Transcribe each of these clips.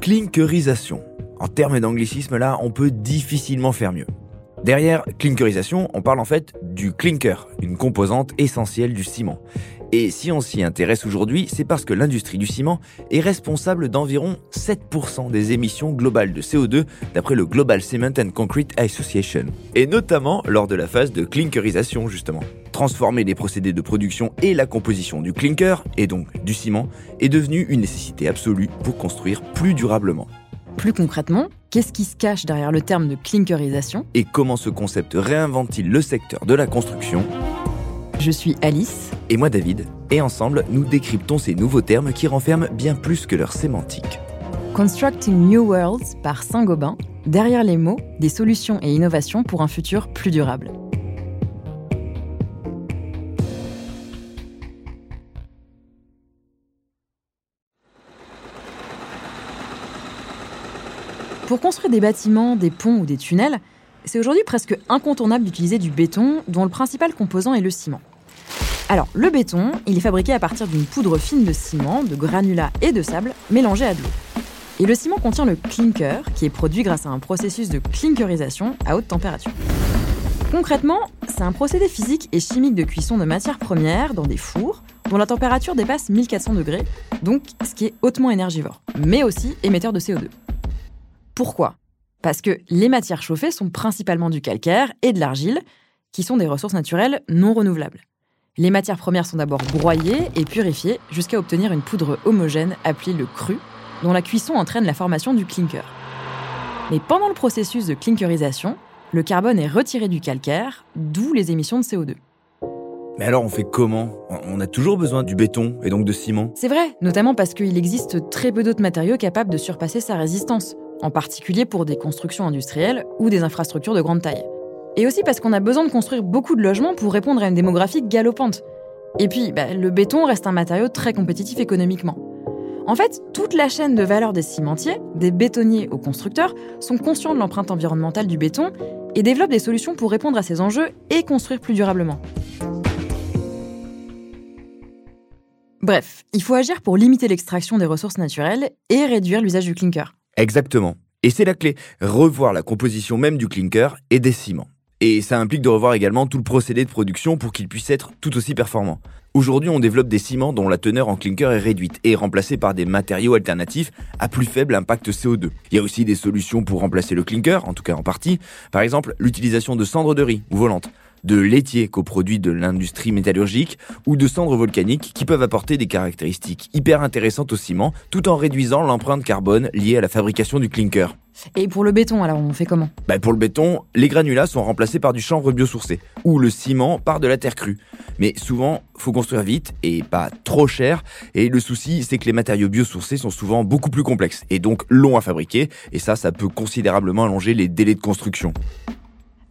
Clinkerisation. En termes d'anglicisme, là, on peut difficilement faire mieux. Derrière clinkerisation, on parle en fait du clinker, une composante essentielle du ciment. Et si on s'y intéresse aujourd'hui, c'est parce que l'industrie du ciment est responsable d'environ 7% des émissions globales de CO2 d'après le Global Cement and Concrete Association. Et notamment lors de la phase de clinkerisation justement. Transformer les procédés de production et la composition du clinker, et donc du ciment, est devenu une nécessité absolue pour construire plus durablement. Plus concrètement, qu'est-ce qui se cache derrière le terme de clinkerisation? Et comment ce concept réinvente-t-il le secteur de la construction? Je suis Alice. Et moi David. Et ensemble, nous décryptons ces nouveaux termes qui renferment bien plus que leur sémantique. Constructing New Worlds par Saint-Gobain, derrière les mots, des solutions et innovations pour un futur plus durable. Pour construire des bâtiments, des ponts ou des tunnels, c'est aujourd'hui presque incontournable d'utiliser du béton dont le principal composant est le ciment. Alors, le béton, il est fabriqué à partir d'une poudre fine de ciment, de granulats et de sable mélangés à de l'eau. Et le ciment contient le clinker, qui est produit grâce à un processus de clinkerisation à haute température. Concrètement, c'est un procédé physique et chimique de cuisson de matières premières dans des fours dont la température dépasse 1400 degrés, donc ce qui est hautement énergivore, mais aussi émetteur de CO2. Pourquoi? Parce que les matières chauffées sont principalement du calcaire et de l'argile, qui sont des ressources naturelles non renouvelables. Les matières premières sont d'abord broyées et purifiées jusqu'à obtenir une poudre homogène appelée le cru, dont la cuisson entraîne la formation du clinker. Mais pendant le processus de clinkerisation, le carbone est retiré du calcaire, d'où les émissions de CO2. Mais alors on fait comment? On a toujours besoin du béton et donc de ciment? C'est vrai, notamment parce qu'il existe très peu d'autres matériaux capables de surpasser sa résistance, en particulier pour des constructions industrielles ou des infrastructures de grande taille. Et aussi parce qu'on a besoin de construire beaucoup de logements pour répondre à une démographie galopante. Et puis, bah, le béton reste un matériau très compétitif économiquement. En fait, toute la chaîne de valeur des cimentiers, des bétonniers aux constructeurs, sont conscients de l'empreinte environnementale du béton et développent des solutions pour répondre à ces enjeux et construire plus durablement. Bref, il faut agir pour limiter l'extraction des ressources naturelles et réduire l'usage du clinker. Exactement. Et c'est la clé, revoir la composition même du clinker et des ciments. Et ça implique de revoir également tout le procédé de production pour qu'il puisse être tout aussi performant. Aujourd'hui, on développe des ciments dont la teneur en clinker est réduite et remplacée par des matériaux alternatifs à plus faible impact CO2. Il y a aussi des solutions pour remplacer le clinker, en tout cas en partie. Par exemple, l'utilisation de cendres de riz ou volantes de laitiers coproduits de l'industrie métallurgique ou de cendres volcaniques qui peuvent apporter des caractéristiques hyper intéressantes au ciment tout en réduisant l'empreinte carbone liée à la fabrication du clinker. Et pour le béton, alors on fait comment? Bah Pour le béton, les granulats sont remplacés par du chanvre biosourcé ou le ciment par de la terre crue. Mais souvent, faut construire vite et pas trop cher. Et le souci, c'est que les matériaux biosourcés sont souvent beaucoup plus complexes et donc longs à fabriquer. Et ça, ça peut considérablement allonger les délais de construction.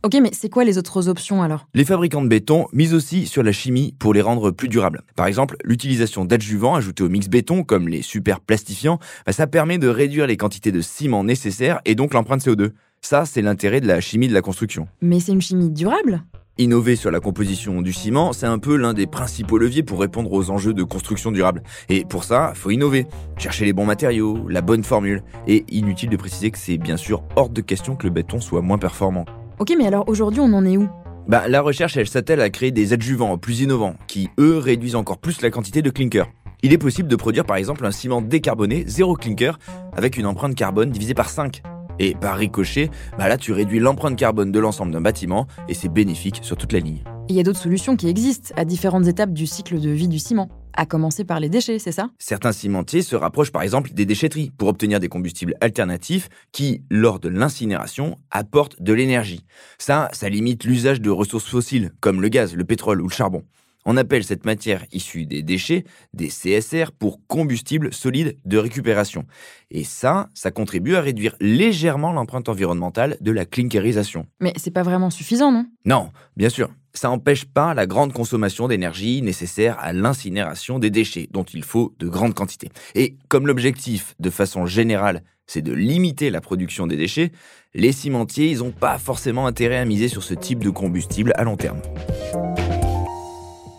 Ok, mais c'est quoi les autres options alors? Les fabricants de béton misent aussi sur la chimie pour les rendre plus durables. Par exemple, l'utilisation d'adjuvants ajoutés au mix béton, comme les super plastifiants, bah, ça permet de réduire les quantités de ciment nécessaires et donc l'empreinte CO2. Ça, c'est l'intérêt de la chimie de la construction. Mais c'est une chimie durable? Innover sur la composition du ciment, c'est un peu l'un des principaux leviers pour répondre aux enjeux de construction durable. Et pour ça, faut innover, chercher les bons matériaux, la bonne formule. Et inutile de préciser que c'est bien sûr hors de question que le béton soit moins performant. Ok, mais alors aujourd'hui, on en est où? Bah, la recherche, elle s'attelle à créer des adjuvants plus innovants, qui, eux, réduisent encore plus la quantité de clinker. Il est possible de produire par exemple un ciment décarboné, zéro clinker, avec une empreinte carbone divisée par 5. Et par ricochet, bah là tu réduis l'empreinte carbone de l'ensemble d'un bâtiment et c'est bénéfique sur toute la ligne. Il y a d'autres solutions qui existent à différentes étapes du cycle de vie du ciment. À commencer par les déchets, c'est ça? Certains cimentiers se rapprochent par exemple des déchetteries pour obtenir des combustibles alternatifs qui, lors de l'incinération, apportent de l'énergie. Ça, ça limite l'usage de ressources fossiles comme le gaz, le pétrole ou le charbon. On appelle cette matière issue des déchets des CSR pour combustible solide de récupération. Et ça, ça contribue à réduire légèrement l'empreinte environnementale de la clinkerisation. Mais c'est pas vraiment suffisant, non? Non, bien sûr. Ça n'empêche pas la grande consommation d'énergie nécessaire à l'incinération des déchets, dont il faut de grandes quantités. Et comme l'objectif, de façon générale, c'est de limiter la production des déchets, les cimentiers, ils n'ont pas forcément intérêt à miser sur ce type de combustible à long terme.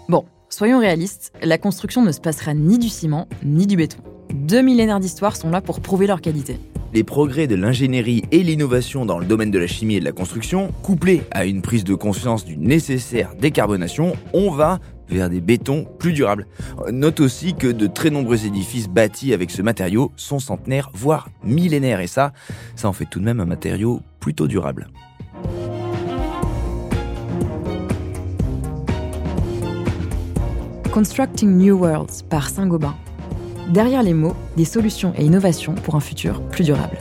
Bon, soyons réalistes, la construction ne se passera ni du ciment ni du béton. Deux millénaires d'histoire sont là pour prouver leur qualité. Les progrès de l'ingénierie et l'innovation dans le domaine de la chimie et de la construction, couplés à une prise de conscience d'une nécessaire décarbonation, on va vers des bétons plus durables. Note aussi que de très nombreux édifices bâtis avec ce matériau sont centenaires, voire millénaires, et ça, ça en fait tout de même un matériau plutôt durable. Constructing New Worlds par Saint-Gobain. Derrière les mots, des solutions et innovations pour un futur plus durable.